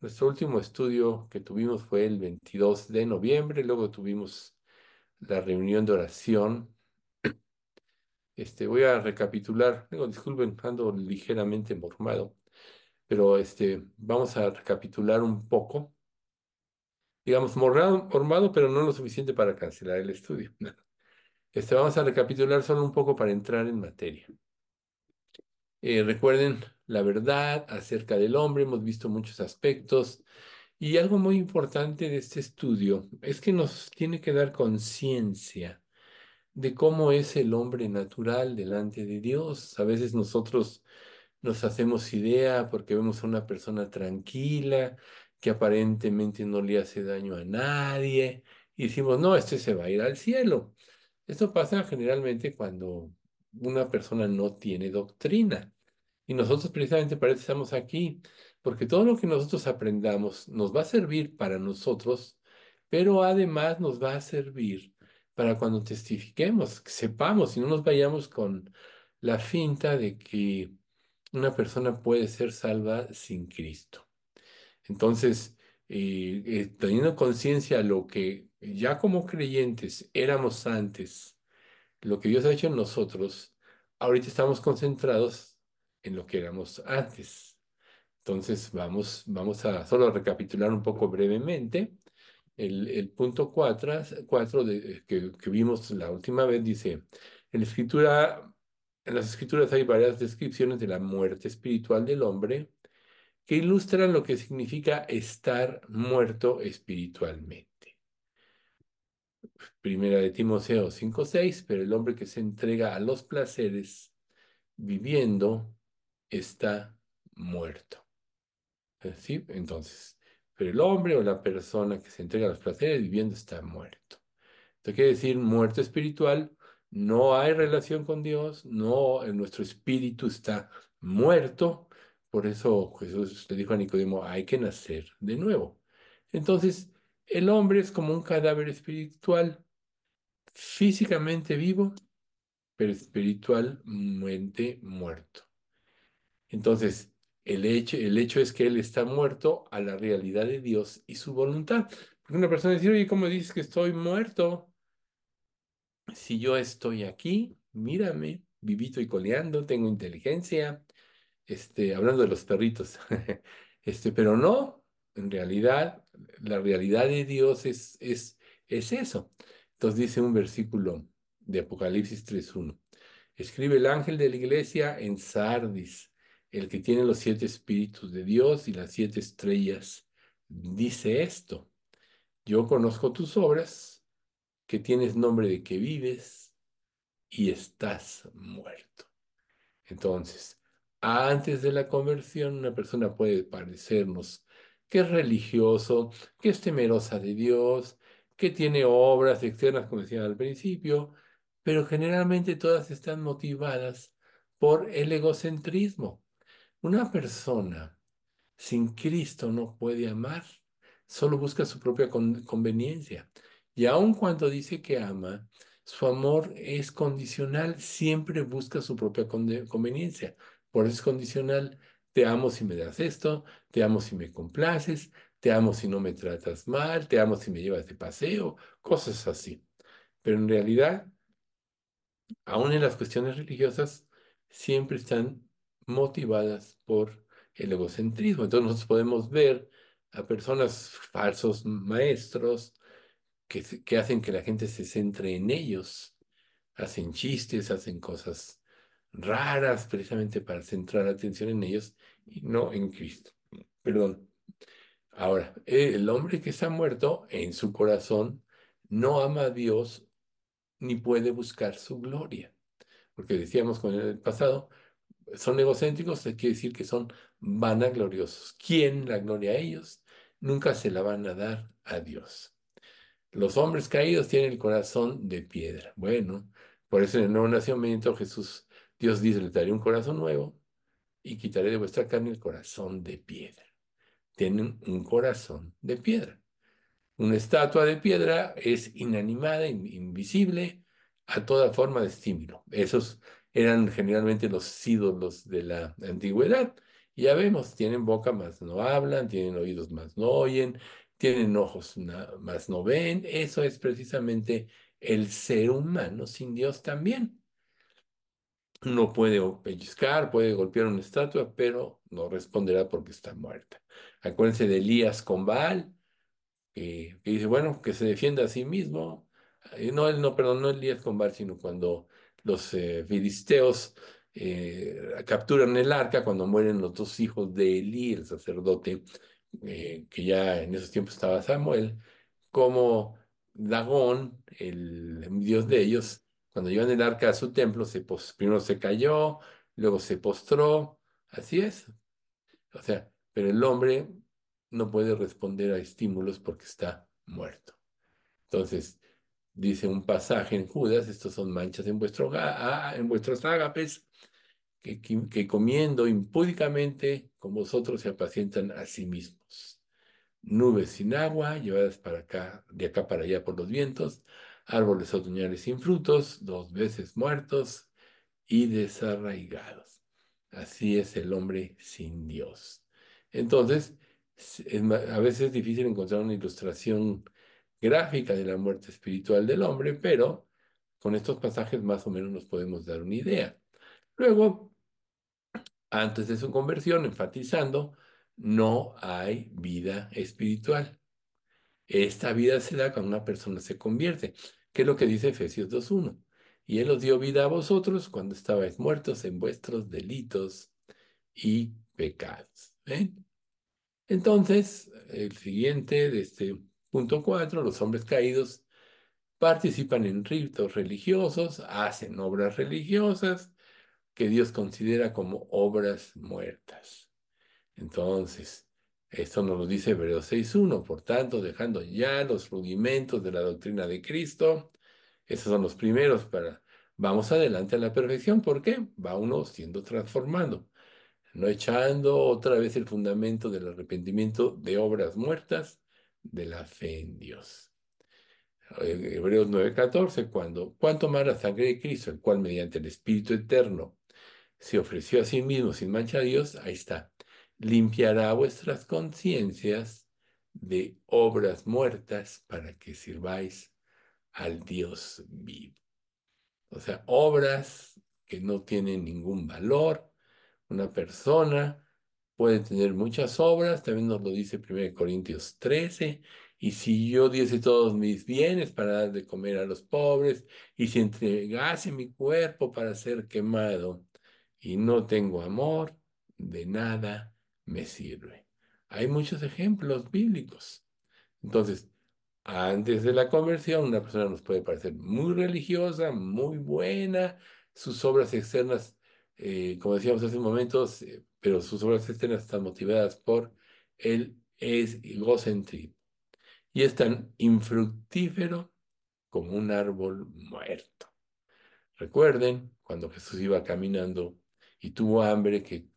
Nuestro último estudio que tuvimos fue el 22 de noviembre, luego tuvimos la reunión de oración. Este, voy a recapitular, digo, disculpen, ando ligeramente mormado, pero este, vamos a recapitular un poco. Digamos, mormado, mormado, pero no lo suficiente para cancelar el estudio. Este, vamos a recapitular solo un poco para entrar en materia. Eh, recuerden la verdad acerca del hombre, hemos visto muchos aspectos y algo muy importante de este estudio es que nos tiene que dar conciencia de cómo es el hombre natural delante de Dios. A veces nosotros nos hacemos idea porque vemos a una persona tranquila, que aparentemente no le hace daño a nadie, y decimos, no, este se va a ir al cielo. Esto pasa generalmente cuando una persona no tiene doctrina. Y nosotros precisamente para eso estamos aquí, porque todo lo que nosotros aprendamos nos va a servir para nosotros, pero además nos va a servir para cuando testifiquemos, que sepamos y no nos vayamos con la finta de que una persona puede ser salva sin Cristo. Entonces, eh, eh, teniendo conciencia lo que ya como creyentes éramos antes, lo que Dios ha hecho en nosotros, ahorita estamos concentrados en lo que éramos antes. Entonces, vamos, vamos a solo recapitular un poco brevemente. El, punto 4, de, que, que, vimos la última vez dice, en la escritura, en las escrituras hay varias descripciones de la muerte espiritual del hombre que ilustran lo que significa estar muerto espiritualmente. Primera de Timoteo 5:6, pero el hombre que se entrega a los placeres viviendo está muerto. ¿Sí? Entonces, pero el hombre o la persona que se entrega a los placeres viviendo está muerto. Esto quiere decir muerto espiritual, no hay relación con Dios, no, nuestro espíritu está muerto. Por eso Jesús le dijo a Nicodemo, hay que nacer de nuevo. Entonces, el hombre es como un cadáver espiritual, físicamente vivo, pero espiritualmente muerto. Entonces, el hecho, el hecho es que él está muerto a la realidad de Dios y su voluntad. Porque una persona dice, oye, ¿cómo dices que estoy muerto? Si yo estoy aquí, mírame, vivito y coleando, tengo inteligencia, este, hablando de los perritos, este, pero no, en realidad, la realidad de Dios es, es, es eso. Entonces dice un versículo de Apocalipsis 3.1. Escribe el ángel de la iglesia en Sardis el que tiene los siete espíritus de Dios y las siete estrellas, dice esto, yo conozco tus obras, que tienes nombre de que vives y estás muerto. Entonces, antes de la conversión, una persona puede parecernos que es religioso, que es temerosa de Dios, que tiene obras externas, como decía al principio, pero generalmente todas están motivadas por el egocentrismo. Una persona sin Cristo no puede amar, solo busca su propia conveniencia. Y aun cuando dice que ama, su amor es condicional, siempre busca su propia conveniencia. Por eso es condicional. Te amo si me das esto, te amo si me complaces, te amo si no me tratas mal, te amo si me llevas de paseo, cosas así. Pero en realidad, aún en las cuestiones religiosas, siempre están motivadas por el egocentrismo. Entonces nosotros podemos ver a personas falsos maestros que, que hacen que la gente se centre en ellos. Hacen chistes, hacen cosas raras precisamente para centrar la atención en ellos y no en Cristo. Perdón. Ahora, el hombre que está muerto en su corazón no ama a Dios ni puede buscar su gloria. Porque decíamos con el pasado, son egocéntricos, quiere decir que son vanagloriosos. ¿Quién la gloria a ellos? Nunca se la van a dar a Dios. Los hombres caídos tienen el corazón de piedra. Bueno, por eso en el nuevo nacimiento Jesús, Dios dice, le daré un corazón nuevo y quitaré de vuestra carne el corazón de piedra. Tienen un corazón de piedra. Una estatua de piedra es inanimada, invisible a toda forma de estímulo. Esos eran generalmente los ídolos de la antigüedad Y ya vemos, tienen boca más no hablan, tienen oídos más no oyen, tienen ojos más no ven. Eso es precisamente el ser humano sin Dios también. No puede pellizcar, puede golpear una estatua, pero no responderá porque está muerta. Acuérdense de Elías con Baal que, que dice, bueno, que se defienda a sí mismo. Eh, no, él no, perdón, no Elías con Baal, sino cuando los eh, filisteos eh, capturan el arca, cuando mueren los dos hijos de Elí, el sacerdote, eh, que ya en esos tiempos estaba Samuel, como Dagón, el dios de ellos, cuando llevan el arca a su templo, se primero se cayó, luego se postró, así es. O sea, pero el hombre no puede responder a estímulos porque está muerto. Entonces, dice un pasaje en Judas, estos son manchas en, vuestro, ah, en vuestros ágapes, que, que, que comiendo impúdicamente con vosotros se apacientan a sí mismos. Nubes sin agua, llevadas para acá, de acá para allá por los vientos, árboles otoñales sin frutos, dos veces muertos y desarraigados. Así es el hombre sin Dios. Entonces, es a veces es difícil encontrar una ilustración gráfica de la muerte espiritual del hombre, pero con estos pasajes más o menos nos podemos dar una idea. Luego, antes de su conversión, enfatizando, no hay vida espiritual. Esta vida se da cuando una persona se convierte, que es lo que dice Efesios 2.1. Y Él os dio vida a vosotros cuando estabais muertos en vuestros delitos y pecados. ¿Ven? Entonces, el siguiente de este punto 4, los hombres caídos participan en ritos religiosos, hacen obras religiosas que Dios considera como obras muertas. Entonces, esto nos lo dice Hebreos 6.1, por tanto, dejando ya los rudimentos de la doctrina de Cristo, esos son los primeros para, vamos adelante a la perfección, ¿por qué? Va uno siendo transformado, no echando otra vez el fundamento del arrepentimiento de obras muertas, de la fe en Dios. Eh, Hebreos 9:14, cuando, cuanto más la sangre de Cristo, el cual mediante el Espíritu Eterno se ofreció a sí mismo sin mancha a Dios, ahí está, limpiará vuestras conciencias de obras muertas para que sirváis al Dios vivo. O sea, obras que no tienen ningún valor. Una persona puede tener muchas obras, también nos lo dice 1 Corintios 13, y si yo diese todos mis bienes para dar de comer a los pobres, y si entregase mi cuerpo para ser quemado, y no tengo amor, de nada me sirve. Hay muchos ejemplos bíblicos. Entonces, antes de la conversión, una persona nos puede parecer muy religiosa, muy buena, sus obras externas, eh, como decíamos hace un momento, eh, pero sus obras externas están motivadas por el egocentrismo y es tan infructífero como un árbol muerto. Recuerden cuando Jesús iba caminando y tuvo hambre, que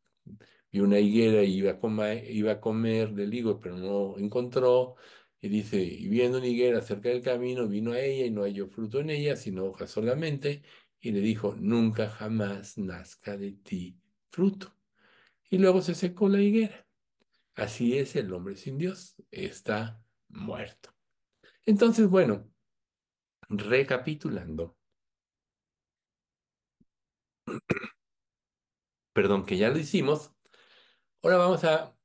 vio una higuera y iba a comer, iba a comer del higo, pero no encontró. Y dice, y viendo una higuera cerca del camino, vino a ella y no halló fruto en ella, sino hojas solamente, y le dijo, nunca jamás nazca de ti fruto. Y luego se secó la higuera. Así es el hombre sin Dios, está muerto. Entonces, bueno, recapitulando, perdón que ya lo hicimos, ahora vamos a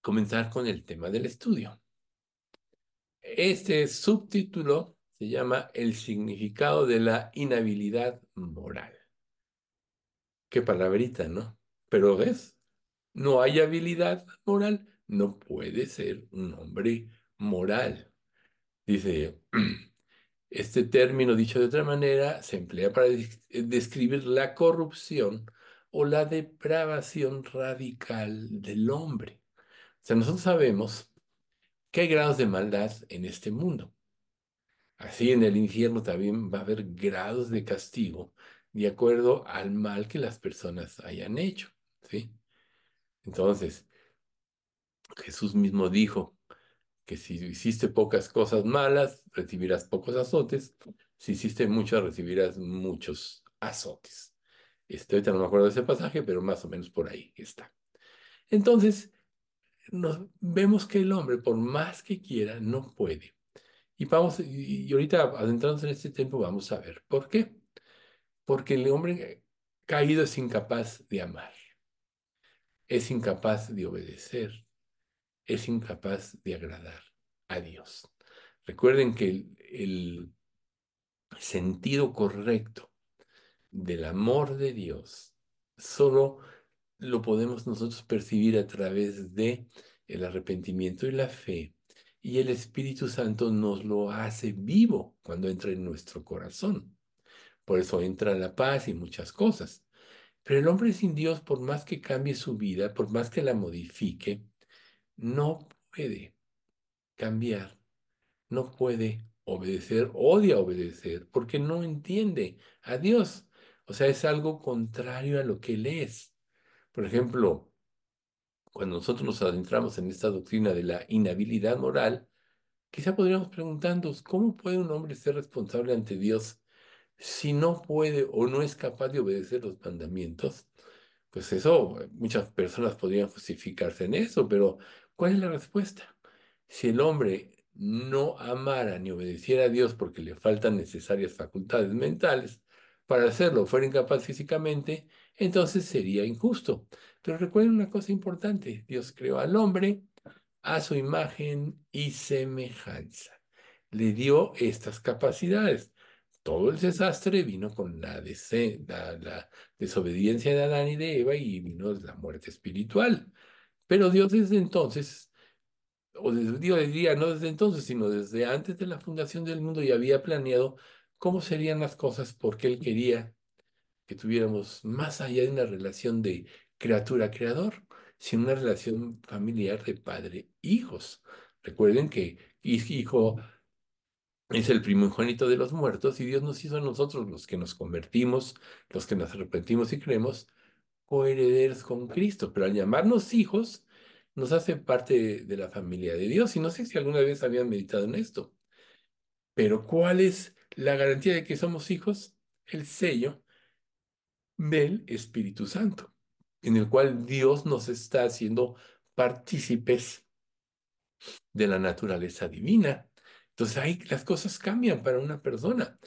comenzar con el tema del estudio. Este subtítulo se llama El significado de la inhabilidad moral. Qué palabrita, ¿no? Pero ves, no hay habilidad moral, no puede ser un hombre moral. Dice, este término dicho de otra manera se emplea para des- describir la corrupción o la depravación radical del hombre. O sea, nosotros sabemos que hay grados de maldad en este mundo. Así en el infierno también va a haber grados de castigo de acuerdo al mal que las personas hayan hecho, ¿sí? Entonces, Jesús mismo dijo que si hiciste pocas cosas malas, recibirás pocos azotes, si hiciste muchas, recibirás muchos azotes. Este, ahorita no me acuerdo de ese pasaje, pero más o menos por ahí está. Entonces, nos vemos que el hombre, por más que quiera, no puede. Y vamos, y ahorita adentrándonos en este tiempo, vamos a ver por qué. Porque el hombre caído es incapaz de amar, es incapaz de obedecer, es incapaz de agradar a Dios. Recuerden que el, el sentido correcto del amor de Dios solo lo podemos nosotros percibir a través de el arrepentimiento y la fe. Y el Espíritu Santo nos lo hace vivo cuando entra en nuestro corazón. Por eso entra la paz y muchas cosas. Pero el hombre sin Dios, por más que cambie su vida, por más que la modifique, no puede cambiar, no puede obedecer, odia obedecer, porque no entiende a Dios. O sea, es algo contrario a lo que él es. Por ejemplo, cuando nosotros nos adentramos en esta doctrina de la inhabilidad moral, quizá podríamos preguntarnos, ¿cómo puede un hombre ser responsable ante Dios si no puede o no es capaz de obedecer los mandamientos? Pues eso, muchas personas podrían justificarse en eso, pero ¿cuál es la respuesta? Si el hombre no amara ni obedeciera a Dios porque le faltan necesarias facultades mentales para hacerlo, fuera incapaz físicamente, entonces sería injusto. Pero recuerden una cosa importante, Dios creó al hombre a su imagen y semejanza. Le dio estas capacidades. Todo el desastre vino con la, la, la desobediencia de Adán y de Eva y vino la muerte espiritual. Pero Dios desde entonces, o desde, digo, diría, no desde entonces, sino desde antes de la fundación del mundo, ya había planeado cómo serían las cosas porque Él quería que tuviéramos más allá de una relación de criatura-creador, sino una relación familiar de padre-hijos. Recuerden que hijo es el primogénito de los muertos y Dios nos hizo a nosotros, los que nos convertimos, los que nos arrepentimos y creemos, coherederos con Cristo. Pero al llamarnos hijos, nos hace parte de la familia de Dios. Y no sé si alguna vez habían meditado en esto. Pero ¿cuál es la garantía de que somos hijos? El sello del Espíritu Santo, en el cual Dios nos está haciendo partícipes de la naturaleza divina. Entonces ahí las cosas cambian para una persona.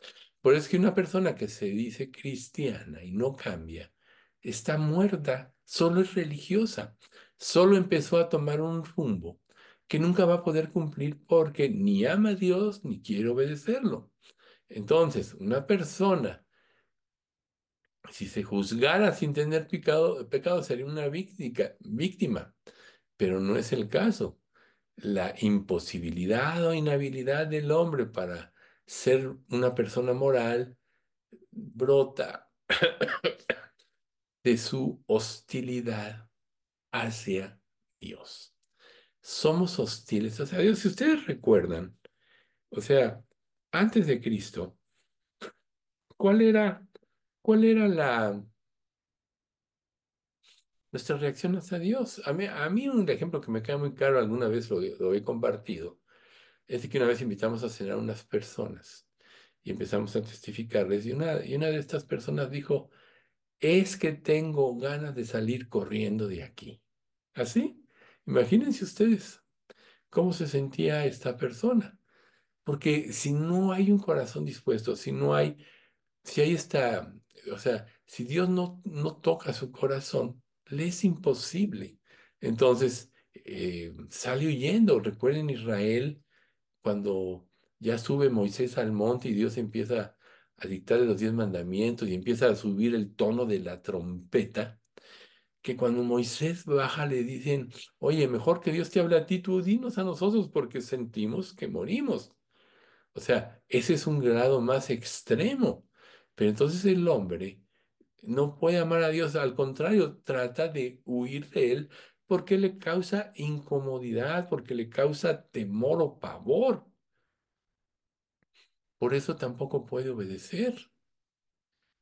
Por eso es que una persona que se dice cristiana y no cambia, está muerta, solo es religiosa, solo empezó a tomar un rumbo que nunca va a poder cumplir porque ni ama a Dios ni quiere obedecerlo. Entonces, una persona, si se juzgara sin tener pecado, pecado sería una víctima, víctima, pero no es el caso la imposibilidad o inhabilidad del hombre para ser una persona moral brota de su hostilidad hacia Dios. Somos hostiles hacia Dios. Si ustedes recuerdan, o sea, antes de Cristo, ¿cuál era, cuál era la nuestra reacción hacia Dios? A mí, a mí un ejemplo que me queda muy claro, alguna vez lo, lo he compartido, es que una vez invitamos a cenar a unas personas y empezamos a testificarles y una, y una de estas personas dijo, es que tengo ganas de salir corriendo de aquí. ¿Así? Imagínense ustedes cómo se sentía esta persona. Porque si no hay un corazón dispuesto, si no hay, si hay esta, o sea, si Dios no, no toca su corazón, le es imposible. Entonces, eh, sale huyendo. Recuerden Israel cuando ya sube Moisés al monte y Dios empieza a dictarle los diez mandamientos y empieza a subir el tono de la trompeta, que cuando Moisés baja le dicen, oye, mejor que Dios te hable a ti, tú dinos a nosotros porque sentimos que morimos. O sea, ese es un grado más extremo. Pero entonces el hombre no puede amar a Dios, al contrario, trata de huir de él porque le causa incomodidad, porque le causa temor o pavor. Por eso tampoco puede obedecer.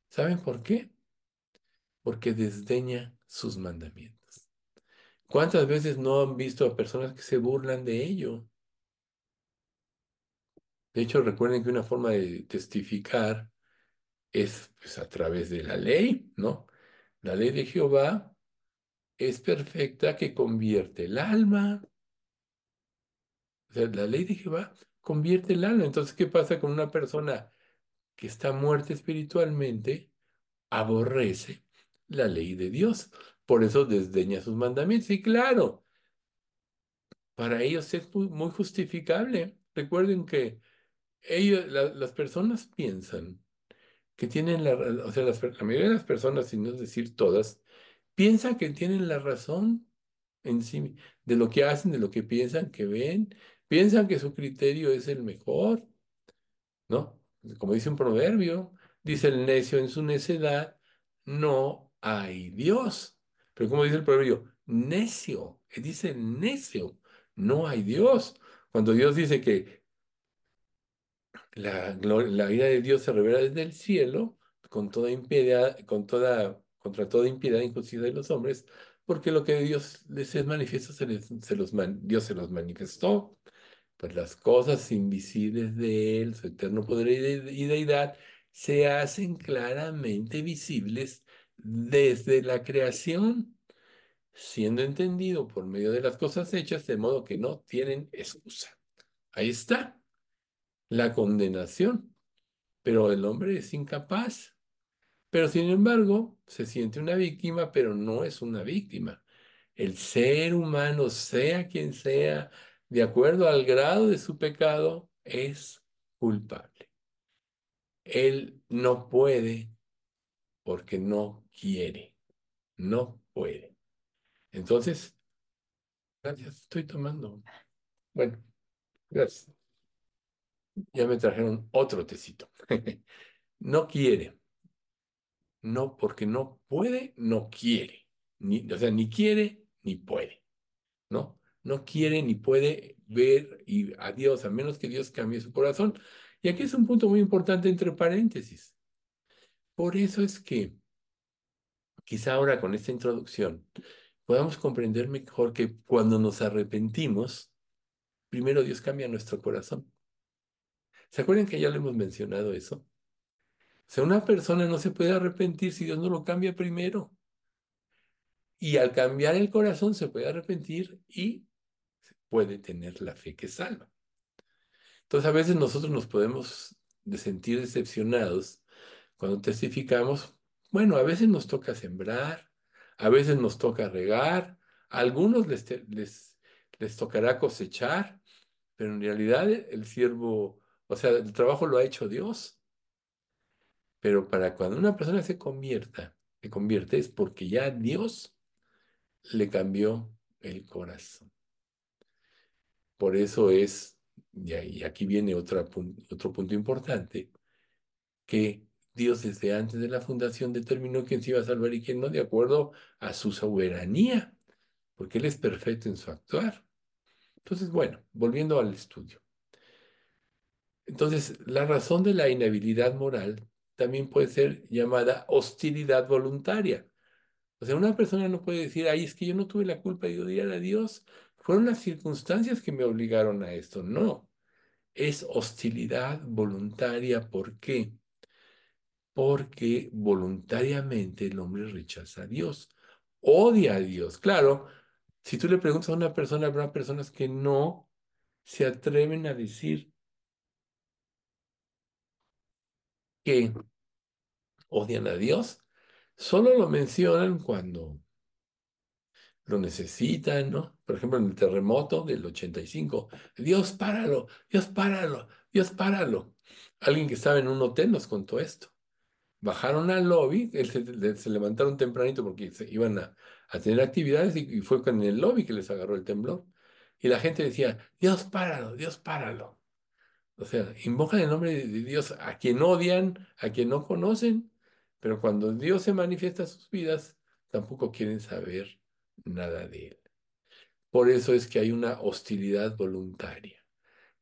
¿Saben por qué? Porque desdeña sus mandamientos. ¿Cuántas veces no han visto a personas que se burlan de ello? De hecho, recuerden que una forma de testificar es pues, a través de la ley, ¿no? La ley de Jehová es perfecta que convierte el alma. O sea, la ley de Jehová convierte el alma. Entonces, ¿qué pasa con una persona que está muerta espiritualmente? Aborrece la ley de Dios. Por eso desdeña sus mandamientos. Y claro, para ellos es muy, justificable. Recuerden que ellos, la- las personas piensan que tienen la, o sea, las la mayoría de las personas, sin no decir todas, piensan que tienen la razón en sí, de lo que hacen, de lo que piensan, que ven, piensan que su criterio es el mejor, ¿no? Como dice un proverbio, dice el necio en su necedad, no hay Dios. Pero como dice el proverbio, necio, eh, dice necio, no hay Dios. Cuando Dios dice que la, la ira de Dios se revela desde el cielo con toda impiedad, con toda, contra toda impiedad e injusticia de los hombres, porque lo que Dios les es manifiesto, se les- se los man- Dios se los manifestó. Pues las cosas invisibles de Él, su eterno poder y de- y deidad, se hacen claramente visibles desde la creación, siendo entendido por medio de las cosas hechas, de modo que no tienen excusa. Ahí está la condenación pero el hombre es incapaz. Pero sin embargo, se siente una víctima, pero no es una víctima. El ser humano, sea quien sea, de acuerdo al grado de su pecado, es culpable. Él no puede porque no quiere, no puede. Entonces, gracias, estoy tomando. Bueno, gracias. Ya me trajeron otro tecito. No quiere. No, porque no puede, no quiere. Ni, o sea, ni quiere ni puede, ¿no? No quiere ni puede ver y a Dios, a menos que Dios cambie su corazón. Y aquí es un punto muy importante entre paréntesis. Por eso es que quizá ahora con esta introducción podamos comprender mejor que cuando nos arrepentimos, primero Dios cambia nuestro corazón. ¿Se acuerdan que ya lo hemos mencionado eso? O sea, una persona no se puede arrepentir si Dios no lo cambia primero. Y al cambiar el corazón se puede arrepentir y puede tener la fe que salva. Entonces a veces nosotros nos podemos de sentir decepcionados cuando testificamos. Bueno, a veces nos toca sembrar, a veces nos toca regar, a algunos les, les, les tocará cosechar, pero en realidad el siervo, o sea, el trabajo lo ha hecho Dios. Pero para cuando una persona se convierta, se convierte es porque ya Dios le cambió el corazón. Por eso es, y aquí viene otra otro punto importante, que Dios desde antes de la fundación determinó quién se iba a salvar y quién no, de acuerdo a su soberanía, porque Él es perfecto en su actuar. Entonces, bueno, volviendo al estudio. Entonces, la razón de la inhabilidad moral también puede ser llamada hostilidad voluntaria. O sea, una persona no puede decir, ay, es que yo no tuve la culpa de odiar a Dios, fueron las circunstancias que me obligaron a esto. No. es hostilidad voluntaria. ¿Por qué? Porque voluntariamente el hombre rechaza a Dios, odia a Dios. Claro, si tú le preguntas a una persona, habrá personas que no se atreven a decir que odian a Dios. Solo lo mencionan cuando lo necesitan, ¿no? Por ejemplo, en el terremoto del 85, Dios, páralo, Dios, páralo, Dios, páralo. Alguien que estaba en un hotel nos contó esto. Bajaron al lobby, él se, se levantaron tempranito porque se iban a, a tener actividades y, y fue con el lobby que les agarró el temblor. Y la gente decía, Dios, páralo, Dios, páralo. O sea, invocan el nombre de Dios a quien odian, a quien no conocen, pero cuando Dios se manifiesta en sus vidas, tampoco quieren saber nada de él. Por eso es que hay una hostilidad voluntaria.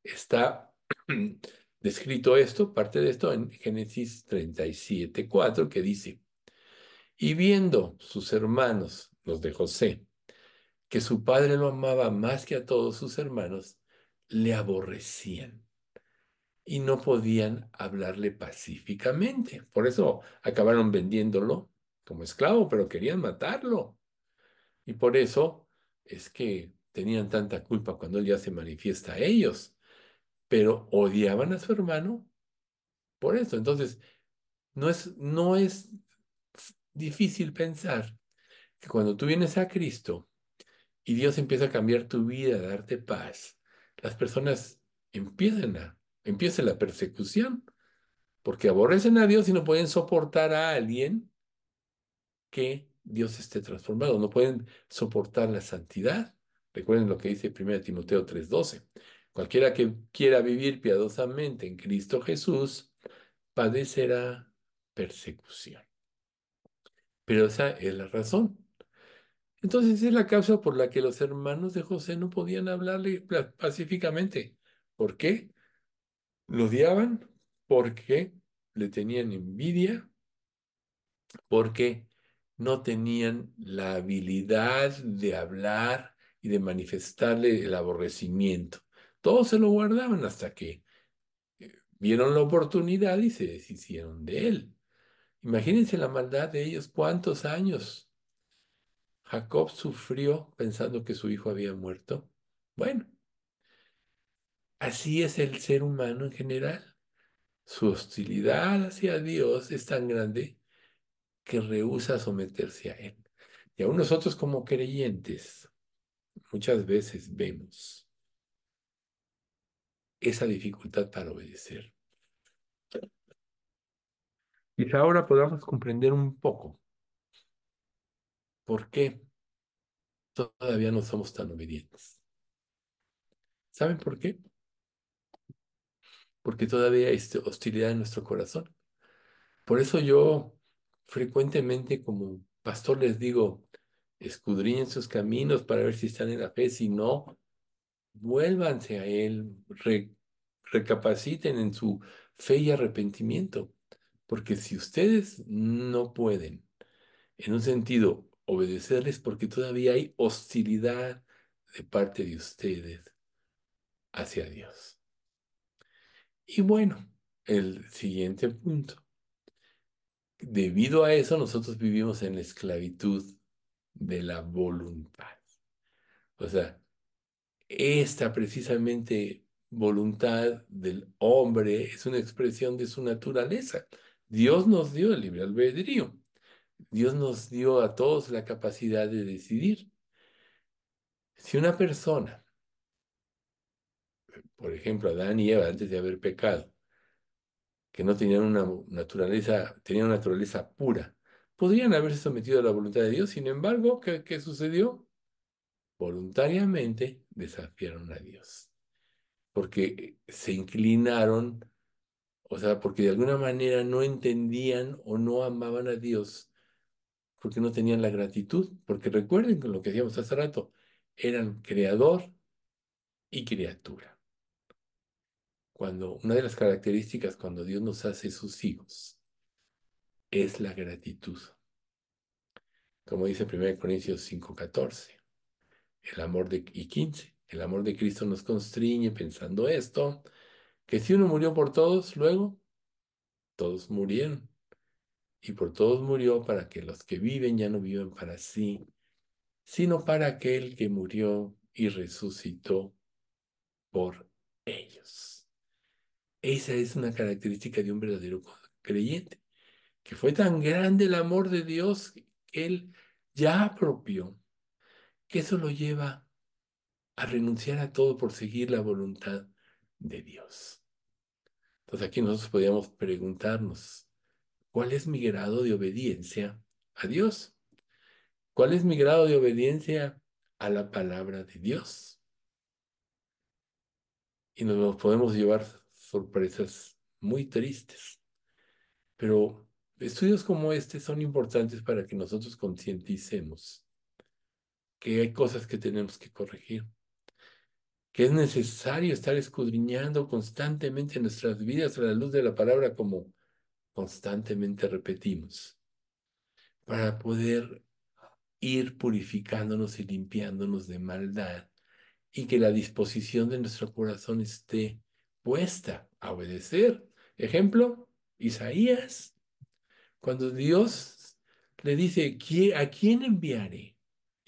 Está descrito esto, parte de esto, en Génesis 37, 4, que dice, y viendo sus hermanos, los de José, que su padre lo amaba más que a todos sus hermanos, le aborrecían y no podían hablarle pacíficamente. Por eso acabaron vendiéndolo como esclavo, pero querían matarlo. Y por eso es que tenían tanta culpa cuando él ya se manifiesta a ellos, pero odiaban a su hermano por eso. Entonces, no es, no es difícil pensar que cuando tú vienes a Cristo y Dios empieza a cambiar tu vida, a darte paz, las personas empiezan a, empieza la persecución, porque aborrecen a Dios y no pueden soportar a alguien que Dios esté transformado, no pueden soportar la santidad. Recuerden lo que dice 1 Timoteo 3:12. Cualquiera que quiera vivir piadosamente en Cristo Jesús, padecerá persecución. Pero esa es la razón. Entonces es la causa por la que los hermanos de José no podían hablarle pacíficamente. ¿Por qué? Lo odiaban porque le tenían envidia, porque no tenían la habilidad de hablar y de manifestarle el aborrecimiento. Todos se lo guardaban hasta que eh, vieron la oportunidad y se deshicieron de él. Imagínense la maldad de ellos, cuántos años Jacob sufrió pensando que su hijo había muerto. Bueno, así es el ser humano en general. Su hostilidad hacia Dios es tan grande que rehúsa someterse a Él. Y aún nosotros como creyentes muchas veces vemos esa dificultad para obedecer. Quizá ahora podamos comprender un poco por qué todavía no somos tan obedientes. ¿Saben por qué? Porque todavía hay hostilidad en nuestro corazón. Por eso yo frecuentemente como pastor les digo, escudriñen sus caminos para ver si están en la fe, si no, vuélvanse a Él, recapaciten en su fe y arrepentimiento, porque si ustedes no pueden, en un sentido, obedecerles porque todavía hay hostilidad de parte de ustedes hacia Dios. Y bueno, el siguiente punto. Debido a eso, nosotros vivimos en la esclavitud de la voluntad. O sea, esta precisamente voluntad del hombre es una expresión de su naturaleza. Dios nos dio el libre albedrío. Dios nos dio a todos la capacidad de decidir. Si una persona, por ejemplo, Adán y Eva, antes de haber pecado, que no tenían una naturaleza, tenían una naturaleza pura, podrían haberse sometido a la voluntad de Dios. Sin embargo, ¿qué, qué sucedió? Voluntariamente desafiaron a Dios, porque se inclinaron, o sea, porque de alguna manera no entendían o no amaban a Dios, porque no tenían la gratitud, porque recuerden lo que decíamos hace rato, eran creador y criatura cuando una de las características cuando Dios nos hace sus hijos es la gratitud. Como dice 1 Corintios 5:14, el amor de y 15, el amor de Cristo nos constriñe pensando esto, que si uno murió por todos, luego todos murieron. Y por todos murió para que los que viven ya no vivan para sí, sino para aquel que murió y resucitó por ellos. Esa es una característica de un verdadero creyente, que fue tan grande el amor de Dios que él ya apropió, que eso lo lleva a renunciar a todo por seguir la voluntad de Dios. Entonces aquí nosotros podríamos preguntarnos, ¿cuál es mi grado de obediencia a Dios? ¿Cuál es mi grado de obediencia a la palabra de Dios? Y nos podemos llevar sorpresas muy tristes. Pero estudios como este son importantes para que nosotros concienticemos que hay cosas que tenemos que corregir, que es necesario estar escudriñando constantemente nuestras vidas a la luz de la palabra como constantemente repetimos, para poder ir purificándonos y limpiándonos de maldad y que la disposición de nuestro corazón esté puesta a obedecer. Ejemplo, Isaías, cuando Dios le dice, ¿a quién enviaré?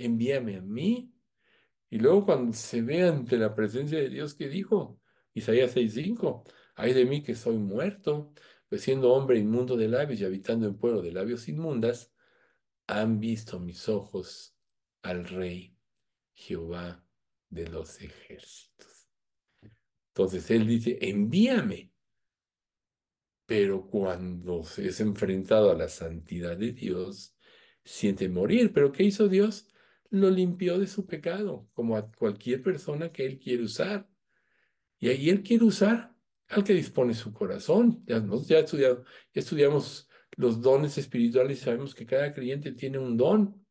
envíame a mí. Y luego cuando se ve ante la presencia de Dios, ¿qué dijo? Isaías 6:5, ay de mí que soy muerto, pues siendo hombre inmundo de labios y habitando en pueblo de labios inmundas, han visto mis ojos al Rey Jehová de los ejércitos. Entonces él dice, envíame. Pero cuando es enfrentado a la santidad de Dios, siente morir. ¿Pero qué hizo Dios? Lo limpió de su pecado, como a cualquier persona que él quiere usar. Y ahí él quiere usar al que dispone su corazón. Ya, ya, estudiado, ya estudiamos los dones espirituales y sabemos que cada creyente tiene un don.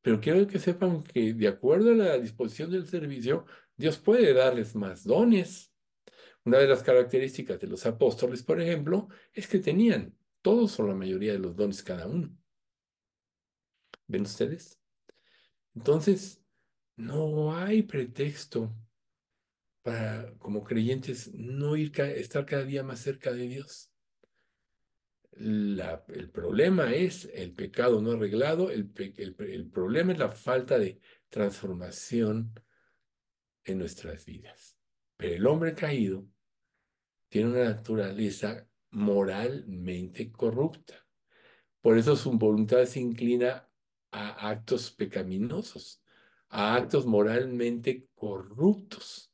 Pero quiero que sepan que de acuerdo a la disposición del servicio, Dios puede darles más dones. Una de las características de los apóstoles, por ejemplo, es que tenían todos o la mayoría de los dones cada uno. ¿Ven ustedes? Entonces, no hay pretexto para, como creyentes, no ir, estar cada día más cerca de Dios. el problema es el pecado no arreglado, el, el problema es la falta de transformación en nuestras vidas. Pero el hombre caído tiene una naturaleza moralmente corrupta. Por eso su voluntad se inclina a actos pecaminosos, a actos moralmente corruptos.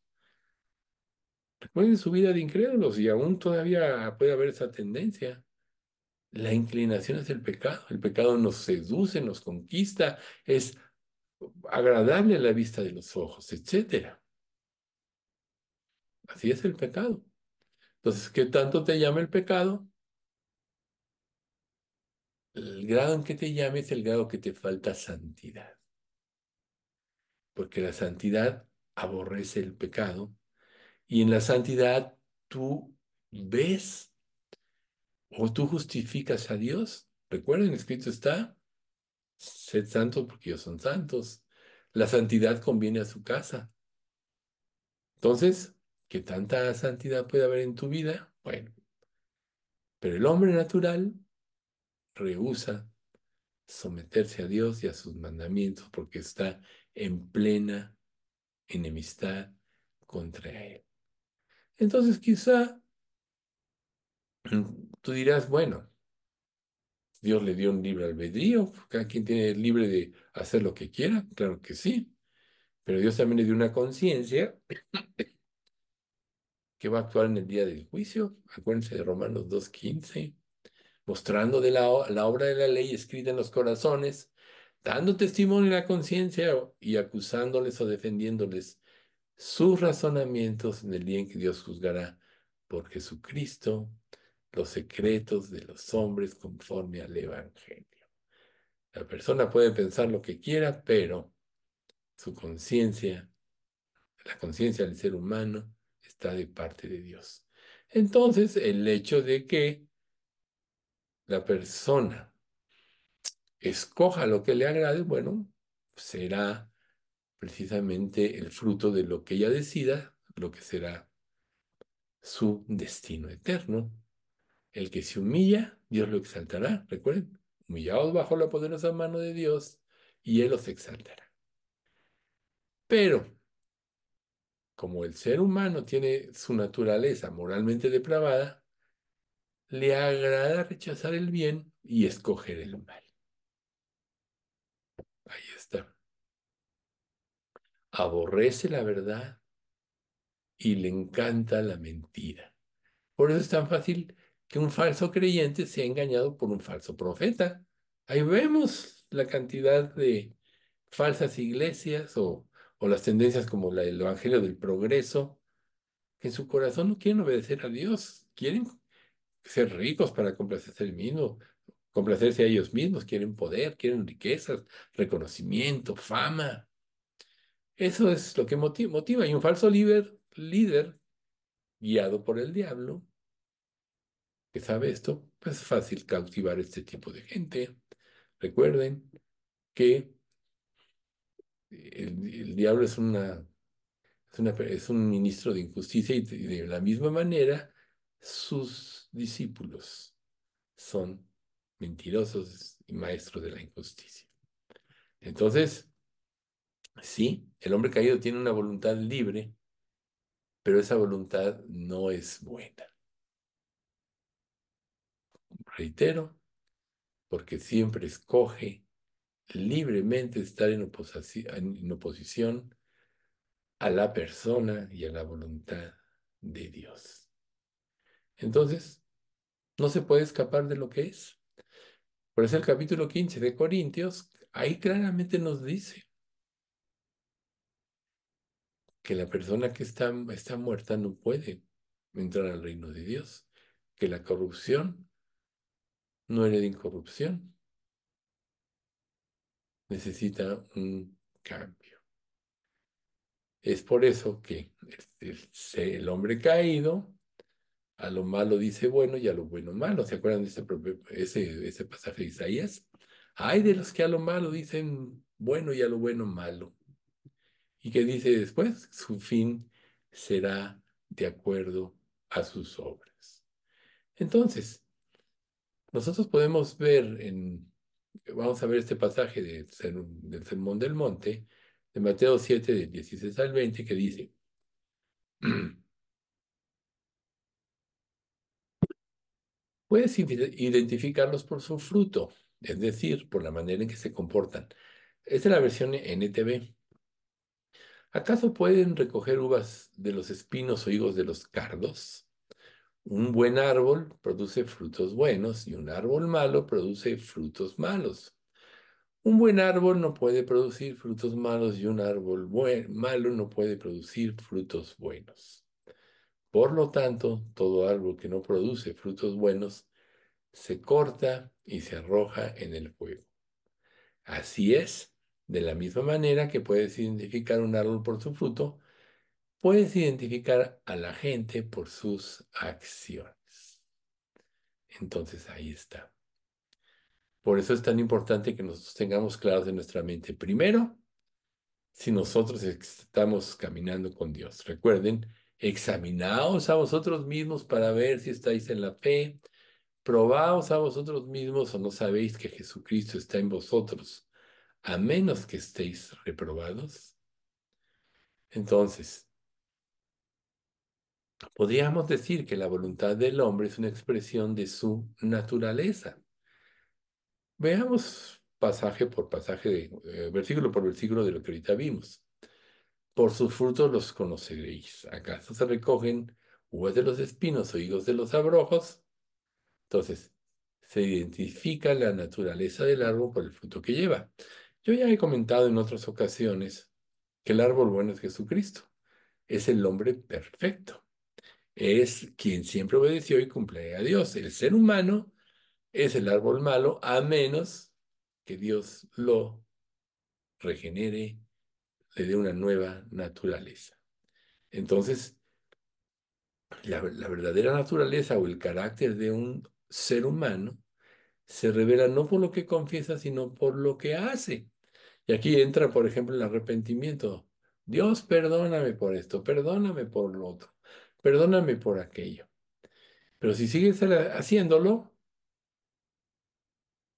Recuerden su vida de incrédulos y aún todavía puede haber esa tendencia. La inclinación es el pecado. El pecado nos seduce, nos conquista, es agradable a la vista de los ojos, etc. Así es el pecado. Entonces, ¿qué tanto te llama el pecado? El grado en que te llame es el grado que te falta santidad. Porque la santidad aborrece el pecado y en la santidad tú ves o tú justificas a Dios. Recuerden, escrito está, sed santos porque ellos son santos. La santidad conviene a su casa. Entonces, ¿qué tanta santidad puede haber en tu vida? Bueno, pero el hombre natural rehúsa someterse a Dios y a sus mandamientos porque está en plena enemistad contra Él. Entonces quizá tú dirás, bueno, Dios le dio un libre albedrío, cada quien tiene libre de hacer lo que quiera, claro que sí, pero Dios también le dio una conciencia que va a actuar en el día del juicio. Acuérdense de Romanos 2.15 mostrando de la, obra de la ley escrita en los corazones, dando testimonio a la conciencia y acusándoles o defendiéndoles sus razonamientos en el día en que Dios juzgará por Jesucristo los secretos de los hombres conforme al Evangelio. La persona puede pensar lo que quiera, pero su conciencia, la conciencia del ser humano, está de parte de Dios. Entonces, el hecho de que la persona escoja lo que le agrade, bueno, será precisamente el fruto de lo que ella decida, lo que será su destino eterno. El que se humilla, Dios lo exaltará. Recuerden, humillaos bajo la poderosa mano de Dios y Él os exaltará. Pero, como el ser humano tiene su naturaleza moralmente depravada, le agrada rechazar el bien y escoger el mal. Ahí está. Aborrece la verdad y le encanta la mentira. Por eso es tan fácil que un falso creyente sea engañado por un falso profeta. Ahí vemos la cantidad de falsas iglesias o, o las tendencias como la del Evangelio del Progreso, que en su corazón no quieren obedecer a Dios, quieren ser ricos para complacerse el mismo, complacerse a ellos mismos, quieren poder, quieren riquezas, reconocimiento, fama. Eso es lo que motiva. Y un falso líder, líder guiado por el diablo, que sabe esto, pues es fácil cautivar este tipo de gente. Recuerden que el, diablo es, una, es, una, es un ministro de injusticia y de la misma manera sus discípulos son mentirosos y maestros de la injusticia. Entonces, Sí, el hombre caído tiene una voluntad libre, pero esa voluntad no es buena. Reitero, porque siempre escoge libremente estar en, en oposición a la persona y a la voluntad de Dios. Entonces, no se puede escapar de lo que es. Por eso el capítulo 15 de Corintios, ahí claramente nos dice que la persona que está, está muerta no puede entrar al reino de Dios, que la corrupción no hereda incorrupción, necesita un cambio. Es por eso que el, hombre caído a lo malo dice bueno y a lo bueno malo. ¿Se acuerdan de ese, ese, ese pasaje de Isaías? Hay de los que a lo malo dicen bueno y a lo bueno malo. ¿Y qué dice después? Su fin será de acuerdo a sus obras. Entonces, nosotros podemos ver en, vamos a ver este pasaje del Sermón del Monte, de Mateo 7, de 16 al 20, que dice, puedes identificarlos por su fruto, es decir, por la manera en que se comportan. Esta es la versión NTV. ¿Acaso pueden recoger uvas de los espinos o higos de los cardos? Un buen árbol produce frutos buenos y un árbol malo produce frutos malos. Un buen árbol no puede producir frutos malos y un árbol malo no puede producir frutos buenos. Por lo tanto, todo árbol que no produce frutos buenos se corta y se arroja en el fuego. Así es, de la misma manera que puedes identificar un árbol por su fruto, puedes identificar a la gente por sus acciones. Entonces ahí está. Por eso es tan importante que nos tengamos claros en nuestra mente. Primero, si nosotros estamos caminando con Dios. Recuerden, examinaos a vosotros mismos para ver si estáis en la fe. Probaos a vosotros mismos o no sabéis que Jesucristo está en vosotros, a menos que estéis reprobados. Entonces, podríamos decir que la voluntad del hombre es una expresión de su naturaleza. Veamos pasaje por pasaje, eh, versículo por versículo de lo que ahorita vimos. Por sus frutos los conoceréis. ¿Acaso se recogen uvas de los espinos o higos de los abrojos? Entonces, se identifica la naturaleza del árbol por el fruto que lleva. Yo ya he comentado en otras ocasiones que el árbol bueno es Jesucristo. Es el hombre perfecto. Es quien siempre obedeció y cumple a Dios. El ser humano es el árbol malo a menos que Dios lo regenere, le dé una nueva naturaleza. Entonces, la, verdadera naturaleza o el carácter de un ser humano se revela no por lo que confiesa, sino por lo que hace. Y aquí entra, por ejemplo, el arrepentimiento. Dios, perdóname por esto, perdóname por lo otro, perdóname por aquello. Pero si sigues haciéndolo,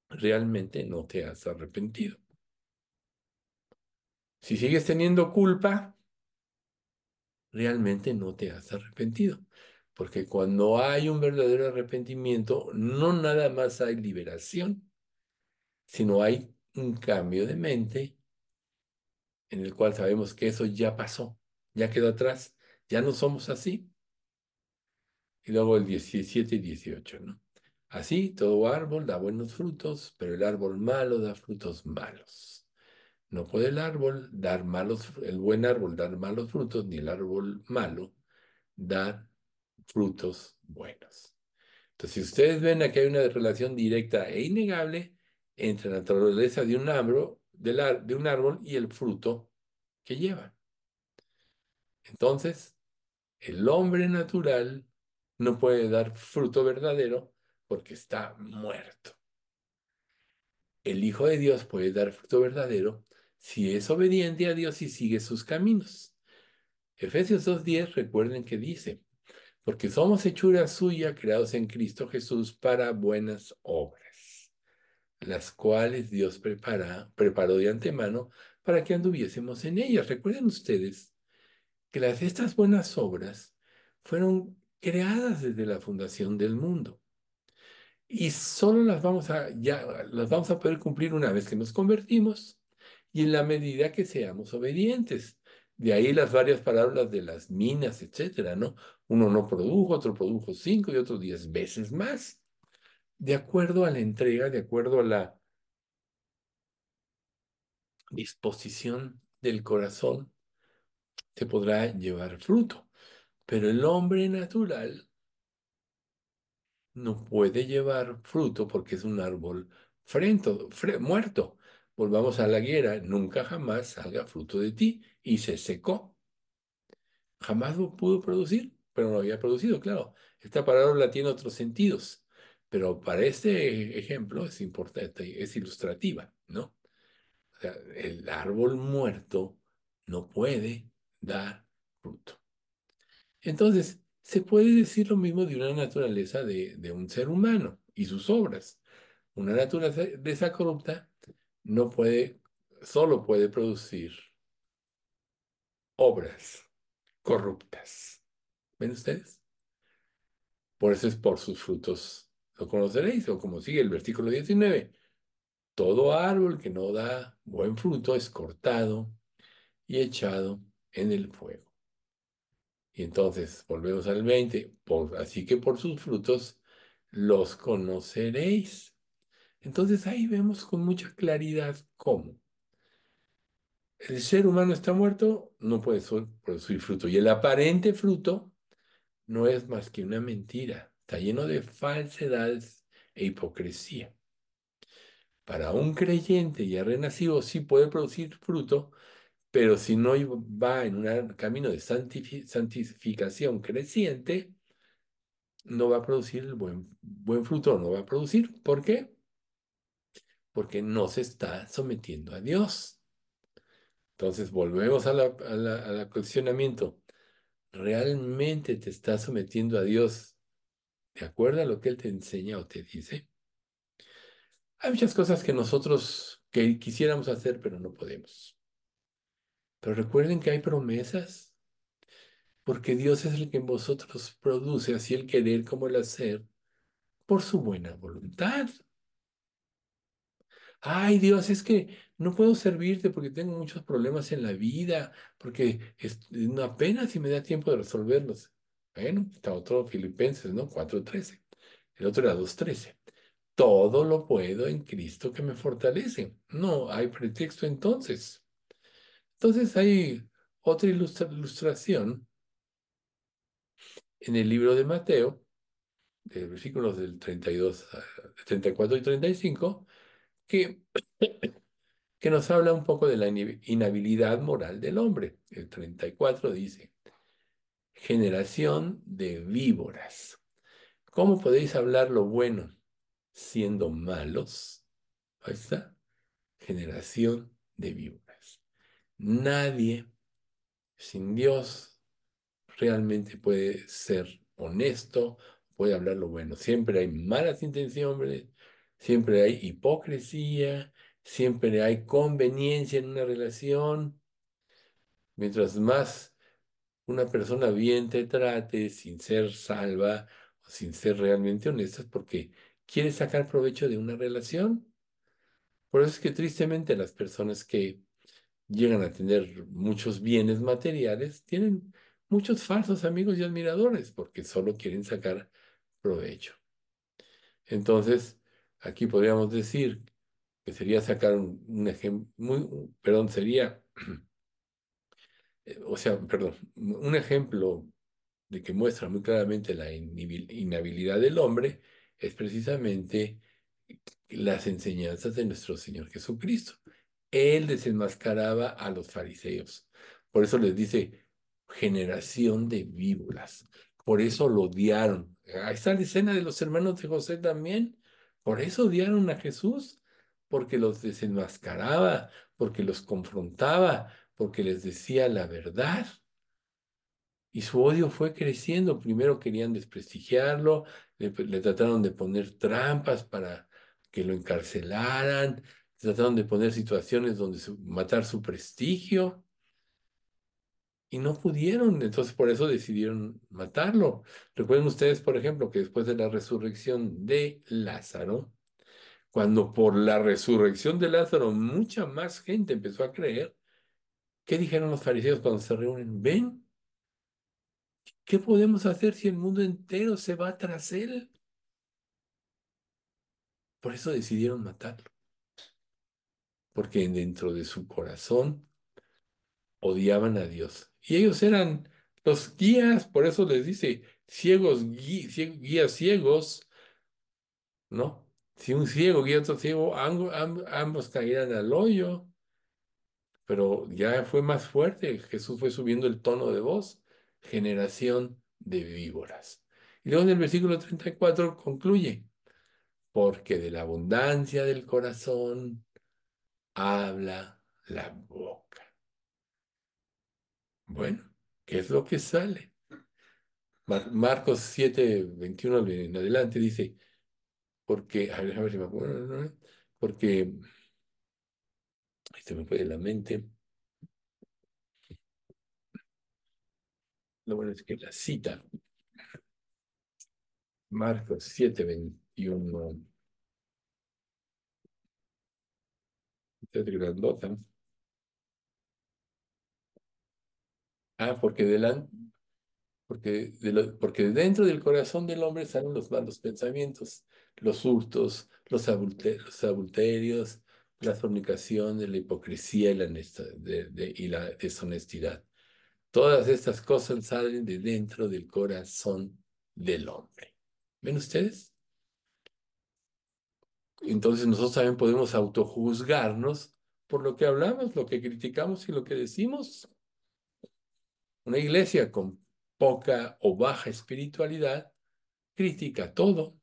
realmente no te has arrepentido. Si sigues teniendo culpa, realmente no te has arrepentido. Porque cuando hay un verdadero arrepentimiento, no nada más hay liberación, sino hay un cambio de mente en el cual sabemos que eso ya pasó, ya quedó atrás, ya no somos así. Y luego el 17 y 18, ¿no? Así, todo árbol da buenos frutos, pero el árbol malo da frutos malos. No puede el árbol dar malos, el buen árbol dar malos frutos, ni el árbol malo dar frutos buenos. Entonces, si ustedes ven aquí hay una relación directa e innegable entre la naturaleza de un árbol, de un árbol y el fruto que lleva. Entonces, el hombre natural no puede dar fruto verdadero porque está muerto. El Hijo de Dios puede dar fruto verdadero si es obediente a Dios y sigue sus caminos. Efesios 2.10, recuerden que dice, porque somos hechura suya, creados en Cristo Jesús para buenas obras, las cuales Dios prepara, preparó de antemano para que anduviésemos en ellas. Recuerden ustedes que las, estas buenas obras fueron creadas desde la fundación del mundo. Y solo las vamos a, ya, las vamos a poder cumplir una vez que nos convertimos y en la medida que seamos obedientes. De ahí las varias palabras de las minas, etcétera, ¿no? Uno no produjo, otro produjo cinco y otro diez veces más. De acuerdo a la entrega, de acuerdo a la disposición del corazón, se podrá llevar fruto. Pero el hombre natural no puede llevar fruto porque es un árbol frento, muerto. Volvamos a la guerra, nunca jamás salga fruto de ti. Y se secó. Jamás lo pudo producir, pero no había producido, claro. Esta palabra tiene otros sentidos, pero para este ejemplo es importante, es ilustrativa, ¿no? O sea, el árbol muerto no puede dar fruto. Entonces, se puede decir lo mismo de una naturaleza de, de un ser humano y sus obras. Una naturaleza corrupta no puede, solo puede producir obras corruptas. ¿Ven ustedes? Por eso es por sus frutos lo conoceréis, o como sigue el versículo 19. Todo árbol que no da buen fruto es cortado y echado en el fuego. Y entonces volvemos al 20. así que por sus frutos los conoceréis. Entonces ahí vemos con mucha claridad cómo el ser humano está muerto, no puede producir fruto. Y el aparente fruto no es más que una mentira. Está lleno de falsedades e hipocresía. Para un creyente ya renacido sí puede producir fruto, pero si no va en un camino de santificación creciente, no va a producir el buen, buen fruto, no va a producir. ¿Por qué? Porque no se está sometiendo a Dios. Entonces volvemos al cuestionamiento. ¿Realmente te estás sometiendo a Dios de acuerdo a lo que Él te enseña o te dice? Hay muchas cosas que nosotros que quisiéramos hacer, pero no podemos. Pero recuerden que hay promesas, porque Dios es el que en vosotros produce así el querer como el hacer por su buena voluntad. Ay, Dios, es que no puedo servirte porque tengo muchos problemas en la vida, porque apenas si me da tiempo de resolverlos. Bueno, está otro Filipenses, ¿no? 4.13. El otro era 2.13. Todo lo puedo en Cristo que me fortalece. No hay pretexto entonces. Entonces hay otra ilustración en el libro de Mateo, de versículos del 32, 34 y 35, que, que nos habla un poco de la inhabilidad moral del hombre. El 34 dice, generación de víboras. ¿Cómo podéis hablar lo bueno siendo malos? Ahí está, generación de víboras. Nadie sin Dios realmente puede ser honesto, puede hablar lo bueno. Siempre hay malas intenciones, siempre hay hipocresía, siempre hay conveniencia en una relación. Mientras más una persona bien te trate sin ser salva o sin ser realmente honesta, es porque quiere sacar provecho de una relación. Por eso es que tristemente las personas que llegan a tener muchos bienes materiales tienen muchos falsos amigos y admiradores porque solo quieren sacar provecho. Entonces, aquí podríamos decir que sería sacar un, ejemplo, perdón, sería, eh, o sea, perdón, un ejemplo de que muestra muy claramente la inhabilidad del hombre es precisamente las enseñanzas de nuestro Señor Jesucristo. Él desenmascaraba a los fariseos. Por eso les dice generación de víboras. Por eso lo odiaron. Ahí está la escena de los hermanos de José también. Por eso odiaron a Jesús, porque los desenmascaraba, porque los confrontaba, porque les decía la verdad. Y su odio fue creciendo. Primero querían desprestigiarlo, le, trataron de poner trampas para que lo encarcelaran, trataron de poner situaciones donde su- matar su prestigio y no pudieron, entonces por eso decidieron matarlo. Recuerden ustedes, por ejemplo, que después de la resurrección de Lázaro, cuando por la resurrección de Lázaro mucha más gente empezó a creer, ¿qué dijeron los fariseos cuando se reúnen? Ven, ¿qué podemos hacer si el mundo entero se va tras él? Por eso decidieron matarlo, porque dentro de su corazón odiaban a Dios. Y ellos eran los guías, por eso les dice, ciegos, guías ciegos, ¿no? Si un ciego guía a otro ciego, amb- amb- ambos caerán al hoyo. Pero ya fue más fuerte, Jesús fue subiendo el tono de voz, generación de víboras. Y luego en el versículo 34 concluye, porque de la abundancia del corazón habla la boca. Bueno, ¿qué es lo que sale? Mar- Marcos 7, 21 en adelante dice, porque, a ver, a ver si me acuerdo, porque, se me fue de la mente, lo bueno es que la cita, Marcos 7, 21, es grandota. Ah, porque, delan- porque, de lo- porque dentro del corazón del hombre salen los malos pensamientos, los hurtos, los, adulte- los adulterios, la fornicación, la hipocresía y la, de- de- y la deshonestidad. Todas estas cosas salen de dentro del corazón del hombre. ¿Ven ustedes? Entonces nosotros también podemos autojuzgarnos por lo que hablamos, lo que criticamos y lo que decimos. Una iglesia con poca o baja espiritualidad critica todo.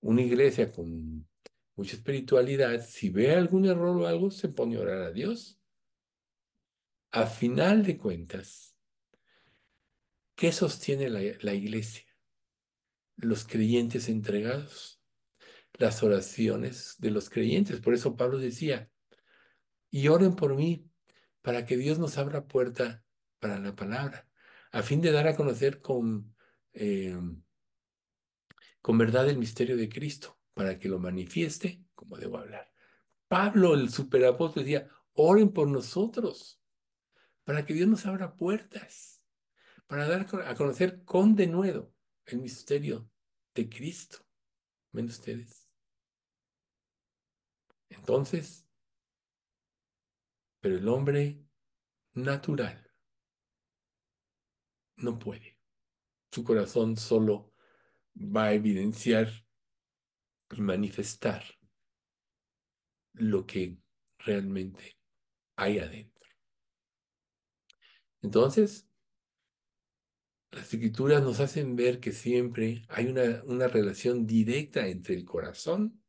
Una iglesia con mucha espiritualidad, si ve algún error o algo, se pone a orar a Dios. A final de cuentas, ¿qué sostiene la, la iglesia? Los creyentes entregados, las oraciones de los creyentes. Por eso Pablo decía, y oren por mí para que Dios nos abra puerta para la palabra, a fin de dar a conocer con... eh, con verdad el misterio de Cristo, para que lo manifieste como debo hablar. Pablo, el superapóstol, decía, oren por nosotros, para que Dios nos abra puertas, para dar a conocer con denuedo el misterio de Cristo. ¿Ven ustedes? Entonces, pero el hombre natural no puede. Su corazón solo va a evidenciar y manifestar lo que realmente hay adentro. Entonces, Las escrituras nos hacen ver que siempre hay una, una relación directa entre el corazón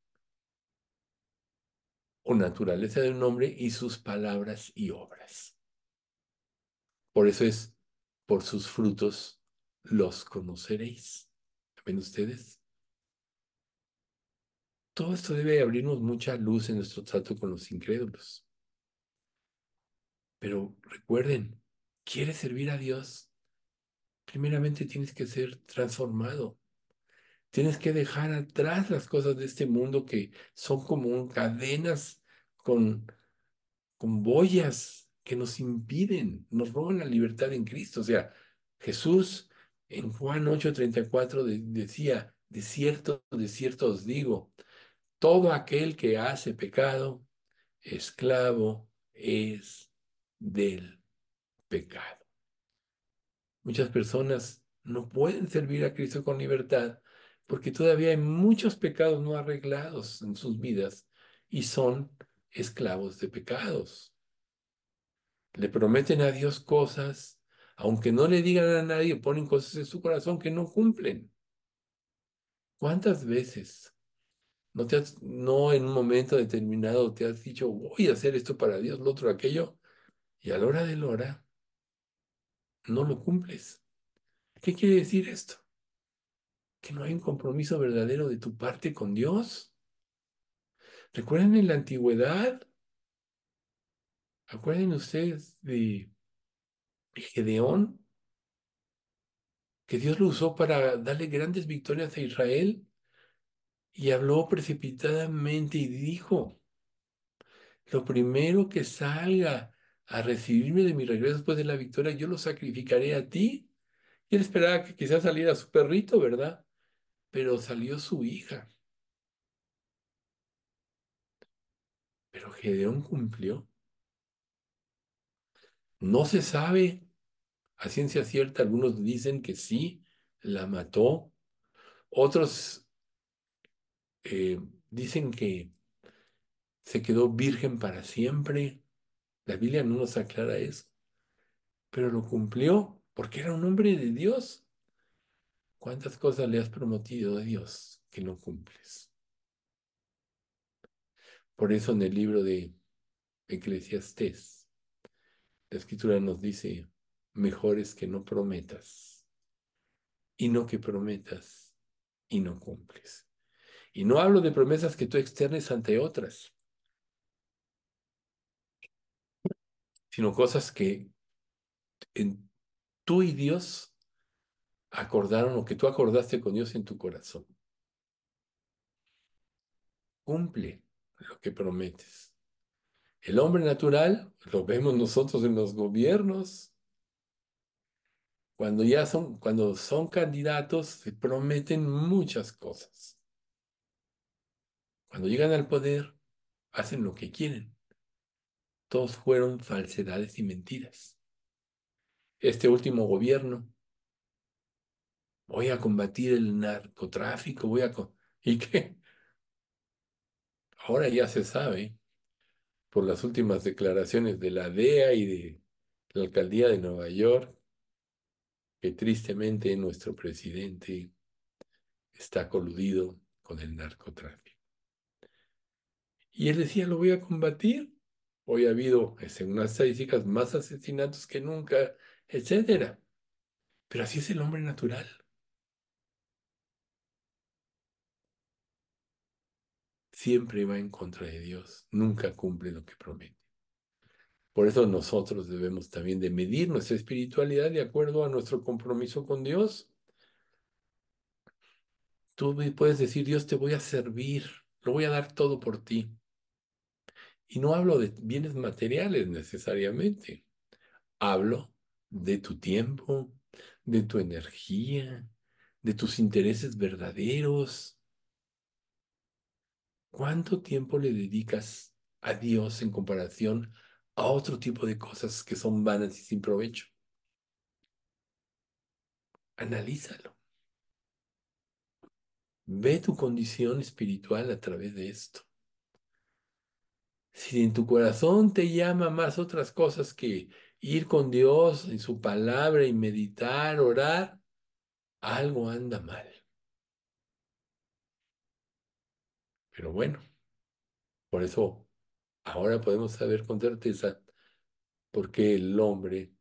o naturaleza de un hombre y sus palabras y obras. Por eso es, por sus frutos los conoceréis. ¿Ven ustedes? Todo esto debe abrirnos mucha luz en nuestro trato con los incrédulos. Pero recuerden, ¿quieres servir a Dios? Primeramente tienes que ser transformado. Tienes que dejar atrás las cosas de este mundo que son como cadenas con, con boyas que nos impiden, nos roban la libertad en Cristo. O sea, Jesús en Juan 8:34 de- decía, de cierto, de cierto os digo, todo aquel que hace pecado, esclavo es del pecado. Muchas personas no pueden servir a Cristo con libertad porque todavía hay muchos pecados no arreglados en sus vidas y son esclavos de pecados. Le prometen a Dios cosas, aunque no le digan a nadie, ponen cosas en su corazón que no cumplen. ¿Cuántas veces no, te has- no en un momento determinado te has dicho, voy a hacer esto para Dios, lo otro, aquello, y a la hora de hora no lo cumples? ¿Qué quiere decir esto? que no hay un compromiso verdadero de tu parte con Dios. ¿Recuerdan en la antigüedad? ¿Acuerdan ustedes de Gedeón? Que Dios lo usó para darle grandes victorias a Israel y habló precipitadamente y dijo, lo primero que salga a recibirme de mi regreso después de la victoria, yo lo sacrificaré a ti. Y él esperaba que quizás saliera su perrito, ¿verdad? Pero salió su hija. Pero Gedeón cumplió. No se sabe a ciencia cierta, algunos dicen que sí, la mató. Otros eh, dicen que se quedó virgen para siempre. La Biblia no nos aclara eso. Pero lo cumplió porque era un hombre de Dios. ¿Cuántas cosas le has prometido a Dios que no cumples? Por eso en el libro de Eclesiastés, la escritura nos dice, mejor es que no prometas y no que prometas y no cumples. Y no hablo de promesas que tú externes ante otras, sino cosas que en, tú y Dios acordaron o que tú acordaste con Dios en tu corazón. Cumple lo que prometes. El hombre natural, lo vemos nosotros en los gobiernos, cuando ya son, cuando son candidatos, se prometen muchas cosas. Cuando llegan al poder, hacen lo que quieren. Todos fueron falsedades y mentiras. Este último gobierno, voy a combatir el narcotráfico, voy a... ¿Y qué? Ahora ya se sabe, por las últimas declaraciones de la DEA y de la alcaldía de Nueva York, que tristemente nuestro presidente está coludido con el narcotráfico. Y él decía, lo voy a combatir. Hoy ha habido, según las estadísticas, más asesinatos que nunca, etc. Pero así es el hombre natural. Siempre va en contra de Dios, nunca cumple lo que promete. Por eso nosotros debemos también de medir nuestra espiritualidad de acuerdo a nuestro compromiso con Dios. Tú puedes decir, Dios, te voy a servir, lo voy a dar todo por ti. Y no hablo de bienes materiales necesariamente. Hablo de tu tiempo, de tu energía, de tus intereses verdaderos. ¿Cuánto tiempo le dedicas a Dios en comparación a otro tipo de cosas que son vanas y sin provecho? Analízalo. Ve tu condición espiritual a través de esto. Si en tu corazón te llama más otras cosas que ir con Dios en su palabra y meditar, orar, algo anda mal. Pero bueno, por eso ahora podemos saber con certeza por qué el hombre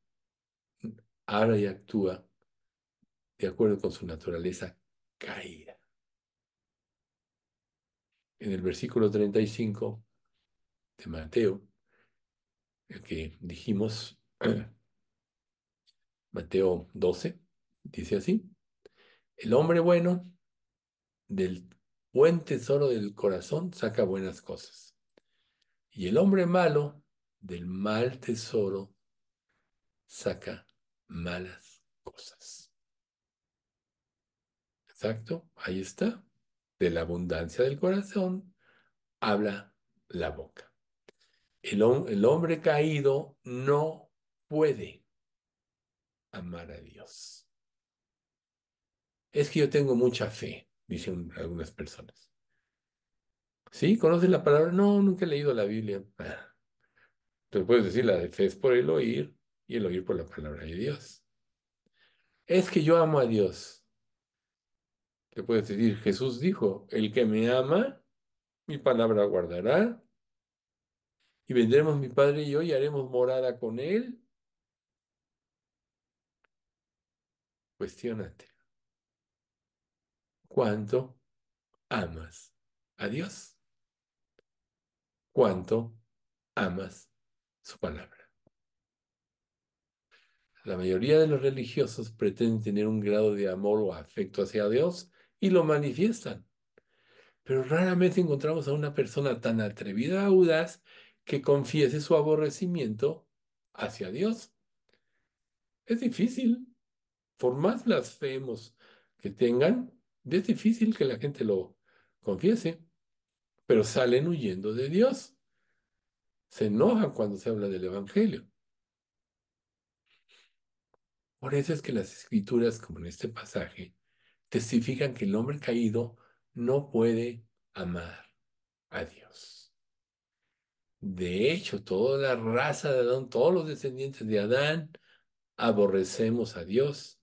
habla y actúa de acuerdo con su naturaleza caída. En el versículo 35 de Mateo, el que dijimos, Mateo 12, dice así, el hombre bueno del buen tesoro del corazón saca buenas cosas, y el hombre malo del mal tesoro saca malas cosas. Exacto, ahí está. De la abundancia del corazón habla la boca. El, el hombre caído no puede amar a Dios. Es que yo tengo mucha fe, dicen algunas personas. ¿Sí? ¿Conoces la palabra? No, nunca he leído la Biblia. Ah. Entonces puedes decir, la de fe es por el oír y el oír por la palabra de Dios. Es que yo amo a Dios. Te puedes decir, Jesús dijo, el que me ama, mi palabra guardará, y vendremos mi Padre y yo y haremos morada con Él. Cuestiónate. ¿Cuánto amas a Dios? cuánto amas su palabra. La mayoría de los religiosos pretenden tener un grado de amor o afecto hacia Dios y lo manifiestan. Pero raramente encontramos a una persona tan atrevida audaz que confiese su aborrecimiento hacia Dios. Es difícil. Por más blasfemos que tengan, es difícil que la gente lo confiese, pero salen huyendo de Dios. Se enojan cuando se habla del Evangelio. Por eso es que las escrituras, como en este pasaje, testifican que el hombre caído no puede amar a Dios. De hecho, toda la raza de Adán, todos los descendientes de Adán, aborrecemos a Dios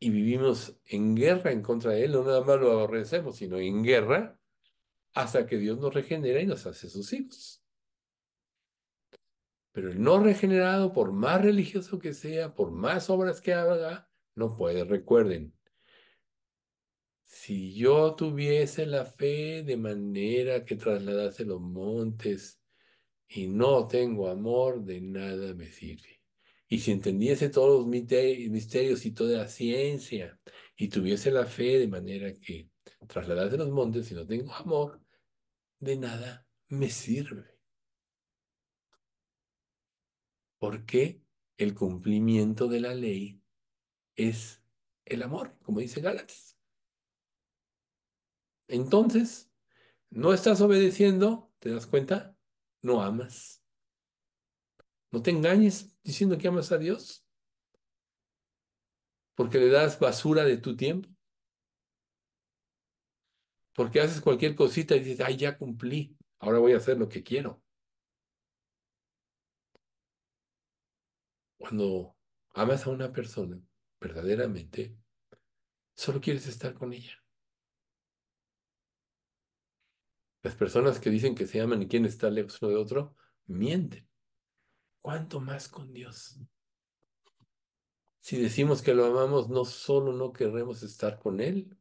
y vivimos en guerra en contra de Él. No nada más lo aborrecemos, sino en guerra hasta que Dios nos regenera y nos hace sus hijos. Pero el no regenerado, por más religioso que sea, por más obras que haga, no puede. Recuerden, si yo tuviese la fe de manera que trasladase los montes y no tengo amor, de nada me sirve. Y si entendiese todos los misterios y toda la ciencia y tuviese la fe de manera que trasladase los montes y no tengo amor, de nada me sirve. Porque el cumplimiento de la ley es el amor, como dice Gálatas. Entonces, no estás obedeciendo, ¿te das cuenta? No amas. No te engañes diciendo que amas a Dios. Porque le das basura de tu tiempo. Porque haces cualquier cosita y dices, ay, ya cumplí, ahora voy a hacer lo que quiero. Cuando amas a una persona verdaderamente, solo quieres estar con ella. Las personas que dicen que se aman y quieren estar lejos uno de otro, mienten. ¿Cuánto más con Dios? Si decimos que lo amamos, no solo no queremos estar con Él.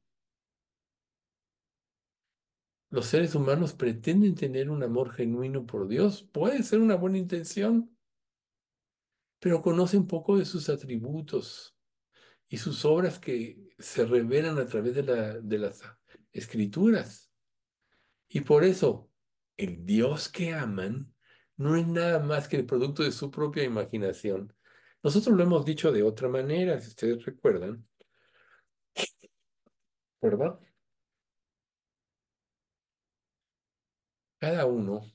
Los seres humanos pretenden tener un amor genuino por Dios. Puede ser una buena intención, pero conocen poco de sus atributos y sus obras que se revelan a través de, la, de las escrituras. Y por eso, el Dios que aman no es nada más que el producto de su propia imaginación. Nosotros lo hemos dicho de otra manera, si ustedes recuerdan. ¿Verdad? Cada uno,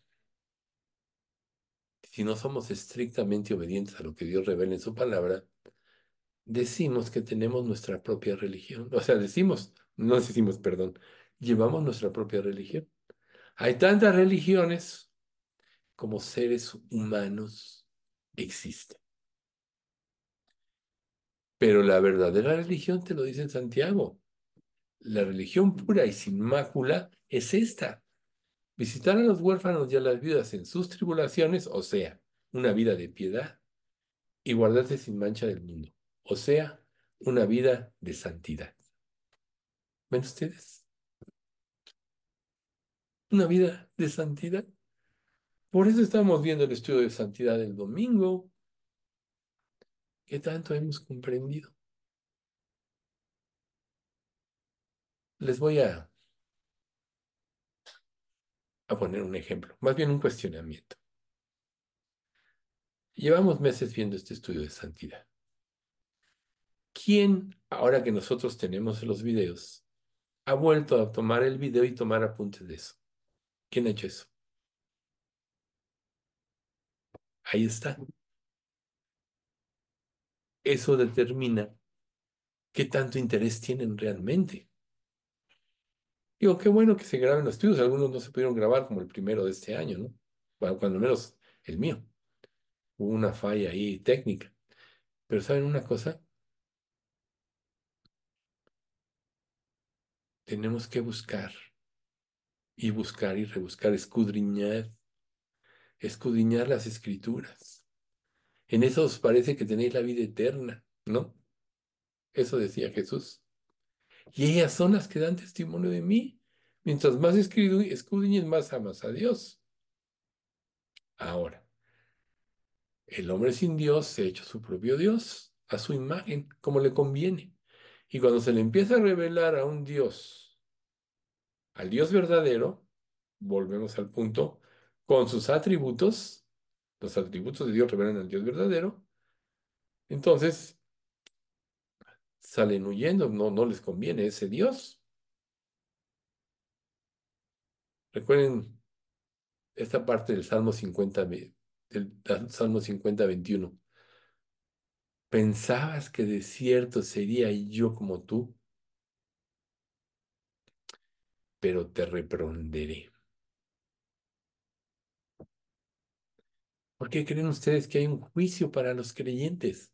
si no somos estrictamente obedientes a lo que Dios revela en su palabra, decimos que tenemos nuestra propia religión. O sea, decimos, no decimos, perdón, llevamos nuestra propia religión. Hay tantas religiones como seres humanos existen. Pero la verdadera religión, te lo dice Santiago, la religión pura y sin mácula es esta. Visitar a los huérfanos y a las viudas en sus tribulaciones, o sea, una vida de piedad, y guardarse sin mancha del mundo, o sea, una vida de santidad. ¿Ven ustedes? Una vida de santidad. Por eso estamos viendo el estudio de santidad el domingo. ¿Qué tanto hemos comprendido? Les voy a, a poner un ejemplo, más bien un cuestionamiento. Llevamos meses viendo este estudio de santidad. ¿Quién, ahora que nosotros tenemos los videos, ha vuelto a tomar el video y tomar apuntes de eso? ¿Quién ha hecho eso? Ahí está. Eso determina qué tanto interés tienen realmente. Digo, qué bueno que se graben los estudios. Algunos no se pudieron grabar como el primero de este año, ¿no? Bueno, cuando menos el mío. Hubo una falla ahí técnica. Pero ¿saben una cosa? Tenemos que buscar y buscar y rebuscar, escudriñar, escudriñar las escrituras. En eso os parece que tenéis la vida eterna, ¿no? Eso decía Jesús. Y ellas son las que dan testimonio de mí. Mientras más escudriñes, más amas a Dios. Ahora, el hombre sin Dios se ha hecho su propio Dios, a su imagen, como le conviene. Y cuando se le empieza a revelar a un Dios, al Dios verdadero, volvemos al punto, con sus atributos, los atributos de Dios revelan al Dios verdadero, entonces salen huyendo, no, no les conviene ese Dios. Recuerden esta parte del Salmo 50, del Salmo 50, 21. ¿Pensabas que de cierto sería yo como tú? Pero te reprenderé. ¿Por qué creen ustedes que hay un juicio para los creyentes?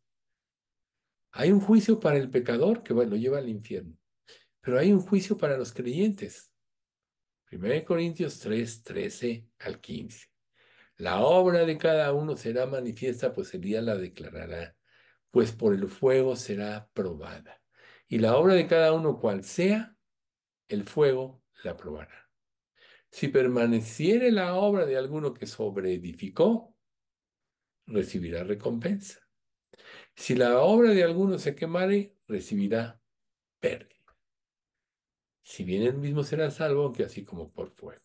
Hay un juicio para el pecador que bueno, lo lleva al infierno, pero hay un juicio para los creyentes. 1 Corintios 3, 13 al 15. La obra de cada uno será manifiesta, pues el día la declarará, pues por el fuego será probada. Y la obra de cada uno cual sea, el fuego la probará. Si permaneciere la obra de alguno que sobreedificó, recibirá recompensa. Si la obra de alguno se quemare, recibirá pérdida. Si bien él mismo será salvo, aunque así como por fuego.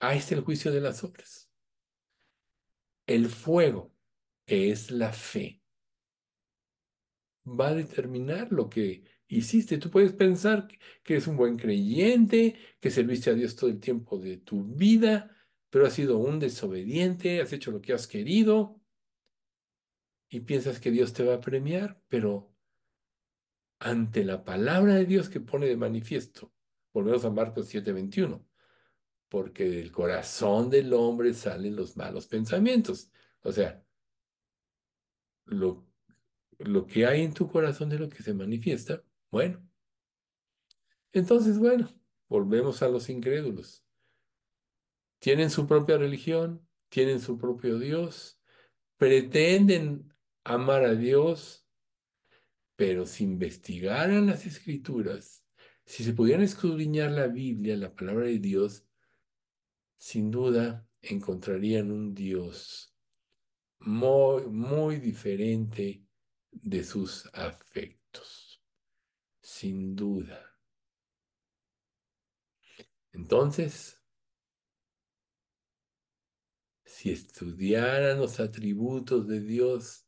Ahí está el juicio de las obras. El fuego, que es la fe, va a determinar lo que hiciste. Tú puedes pensar que eres un buen creyente, que serviste a Dios todo el tiempo de tu vida, pero has sido un desobediente, has hecho lo que has querido y piensas que Dios te va a premiar, pero ante la palabra de Dios que pone de manifiesto, volvemos a Marcos 7:21, porque del corazón del hombre salen los malos pensamientos. O sea, lo, lo que hay en tu corazón de lo que se manifiesta, bueno. Entonces, bueno, volvemos a los incrédulos. Tienen su propia religión, tienen su propio Dios, pretenden amar a Dios, pero si investigaran las escrituras, si se pudieran escudriñar la Biblia, la palabra de Dios, sin duda encontrarían un Dios muy, muy diferente de sus afectos, sin duda. Entonces, si estudiaran los atributos de Dios,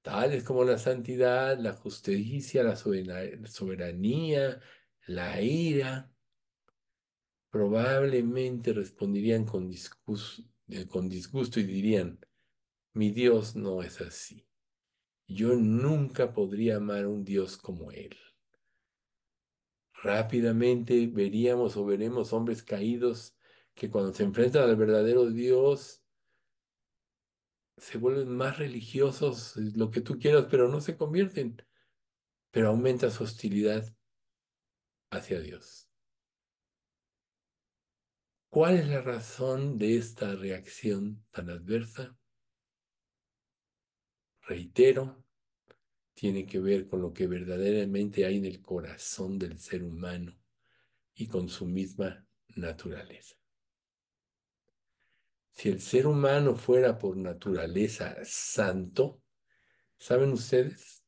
tales como la santidad, la justicia, la soberanía, la ira, probablemente responderían con disgusto, eh, con disgusto y dirían, mi Dios no es así. Yo nunca podría amar a un Dios como Él. Rápidamente veríamos o veremos hombres caídos que cuando se enfrentan al verdadero Dios se vuelven más religiosos, lo que tú quieras, pero no se convierten, pero aumenta su hostilidad hacia Dios. ¿Cuál es la razón de esta reacción tan adversa? Reitero, tiene que ver con lo que verdaderamente hay en el corazón del ser humano y con su misma naturaleza. Si el ser humano fuera por naturaleza santo, ¿saben ustedes?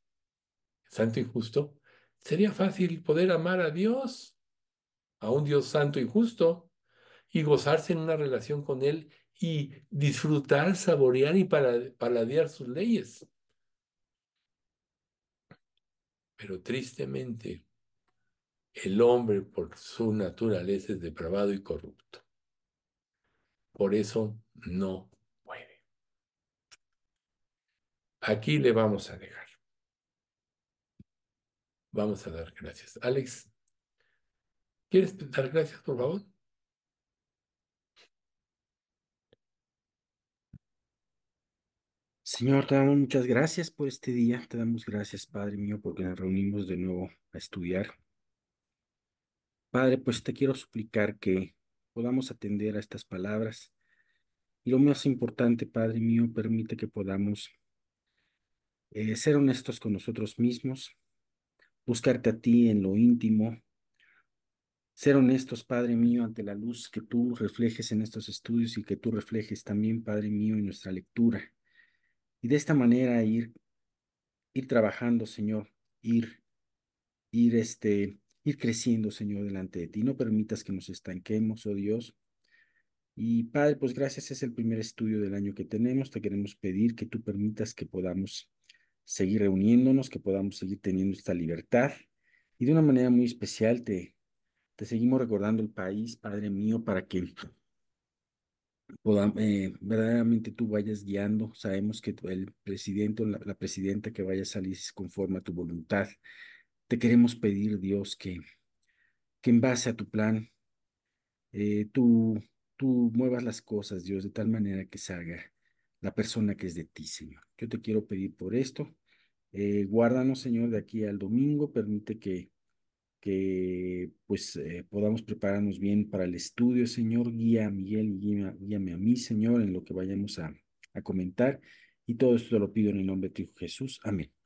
Santo y justo, sería fácil poder amar a Dios, a un Dios santo y justo, y gozarse en una relación con Él y disfrutar, saborear y paladear sus leyes. Pero tristemente, el hombre por su naturaleza es depravado y corrupto. Por eso no puede. Aquí le vamos a dejar. Vamos a dar gracias. Alex, ¿quieres dar gracias, por favor? Señor, te damos muchas gracias por este día. Te damos gracias, Padre mío, porque nos reunimos de nuevo a estudiar. Padre, pues te quiero suplicar que podamos atender a estas palabras y lo más importante, Padre mío, permite que podamos eh, ser honestos con nosotros mismos, buscarte a ti en lo íntimo, ser honestos, Padre mío, ante la luz que tú reflejes en estos estudios y que tú reflejes también, Padre mío, en nuestra lectura. Y de esta manera ir, ir trabajando, Señor, ir, ir, este, ir creciendo, Señor, delante de ti. No permitas que nos estanquemos, oh Dios. Y Padre, pues gracias, es el primer estudio del año que tenemos. Te queremos pedir que tú permitas que podamos seguir reuniéndonos, que podamos seguir teniendo esta libertad. Y de una manera muy especial te, te seguimos recordando el país, Padre mío, para que podamos, eh, verdaderamente tú vayas guiando. Sabemos que el presidente o la, la, presidenta que vaya a salir es conforme a tu voluntad. Te queremos pedir, Dios, que, que en base a tu plan, eh, tú, tú muevas las cosas, Dios, de tal manera que salga la persona que es de ti, Señor. Yo te quiero pedir por esto. Eh, guárdanos, Señor, de aquí al domingo. Permite que que pues eh, podamos prepararnos bien para el estudio, Señor. Guía a Miguel y guía, guíame a mí, Señor, en lo que vayamos a, a comentar. Y todo esto lo pido en el nombre de tu Jesús. Amén.